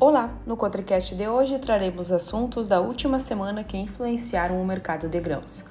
Olá! No Cotricast de hoje traremos assuntos da última semana que influenciaram o mercado de grãos.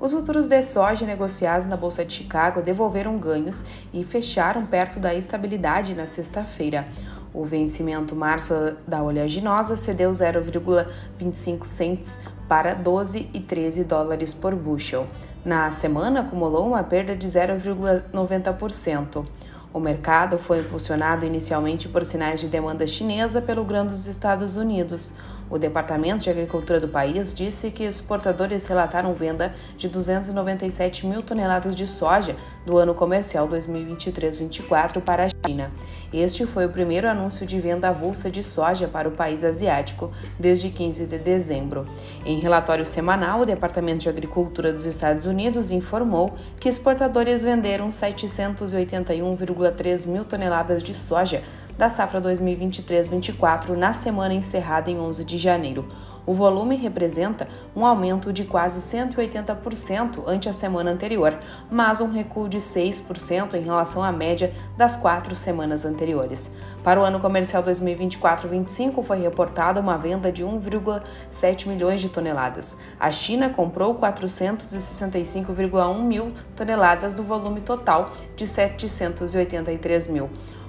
Os futuros de soja negociados na Bolsa de Chicago devolveram ganhos e fecharam perto da estabilidade na sexta-feira. O vencimento março da oleaginosa cedeu 0,25 cents para 12 e 13 dólares por bushel. Na semana acumulou uma perda de 0,90%. O mercado foi impulsionado inicialmente por sinais de demanda chinesa pelo grão dos Estados Unidos. O Departamento de Agricultura do país disse que exportadores relataram venda de 297 mil toneladas de soja do ano comercial 2023-24 para a China. Este foi o primeiro anúncio de venda avulsa de soja para o país asiático desde 15 de dezembro. Em relatório semanal, o Departamento de Agricultura dos Estados Unidos informou que exportadores venderam 781,3 mil toneladas de soja da safra 2023-24 na semana encerrada em 11 de janeiro. O volume representa um aumento de quase 180% ante a semana anterior, mas um recuo de 6% em relação à média das quatro semanas anteriores. Para o ano comercial 2024-25, foi reportada uma venda de 1,7 milhões de toneladas. A China comprou 465,1 mil toneladas do volume total de 783 mil.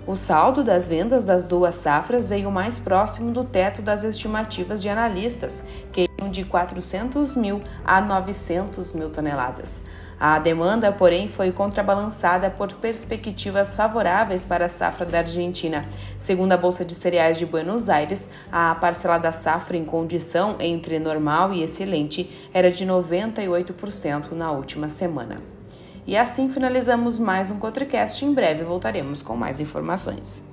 O saldo das vendas das duas safras veio mais próximo do teto das estimativas de analistas, que iam de 400 mil a 900 mil toneladas. A demanda, porém, foi contrabalançada por perspectivas favoráveis para a safra da Argentina. Segundo a Bolsa de Cereais de Buenos Aires, a parcela da safra em condição entre normal e excelente era de 98% na última semana. E assim finalizamos mais um Cotricast. Em breve voltaremos com mais informações.